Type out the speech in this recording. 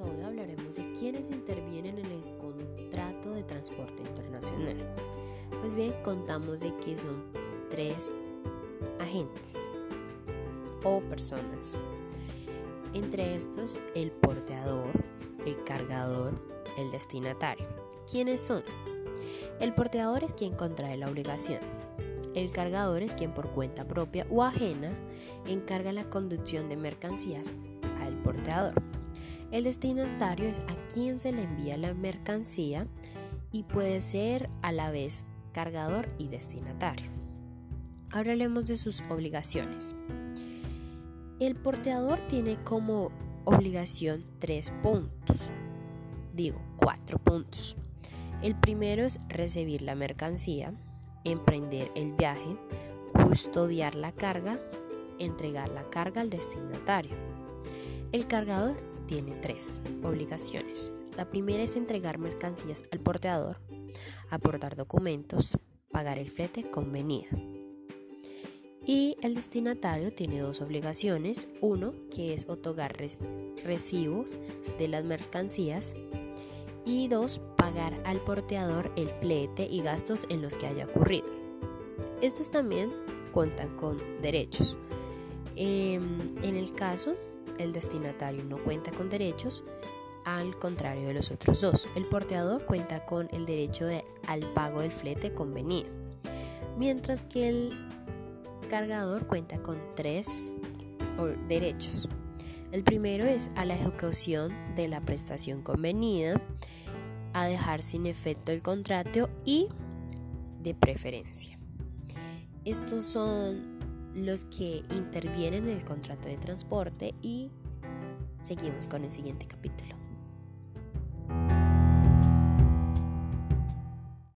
hablaremos de quiénes intervienen en el contrato de transporte internacional. Pues bien, contamos de que son tres agentes o personas. Entre estos, el porteador, el cargador, el destinatario. ¿Quiénes son? El porteador es quien contrae la obligación. El cargador es quien por cuenta propia o ajena encarga la conducción de mercancías al porteador. El destinatario es a quien se le envía la mercancía y puede ser a la vez cargador y destinatario. Ahora hablemos de sus obligaciones. El porteador tiene como obligación tres puntos, digo cuatro puntos. El primero es recibir la mercancía, emprender el viaje, custodiar la carga, entregar la carga al destinatario. El cargador tiene tres obligaciones. La primera es entregar mercancías al porteador, aportar documentos, pagar el flete convenido. Y el destinatario tiene dos obligaciones. Uno, que es otorgar recibos de las mercancías. Y dos, pagar al porteador el flete y gastos en los que haya ocurrido. Estos también cuentan con derechos. Em, en el caso, el destinatario no cuenta con derechos, al contrario de los otros dos. El porteador cuenta con el derecho al pago del flete convenido, mientras que el cargador cuenta con tres derechos. El primero es a la ejecución de la prestación convenida, a dejar sin efecto el contrato y de preferencia. Estos son los que intervienen en el contrato de transporte y seguimos con el siguiente capítulo.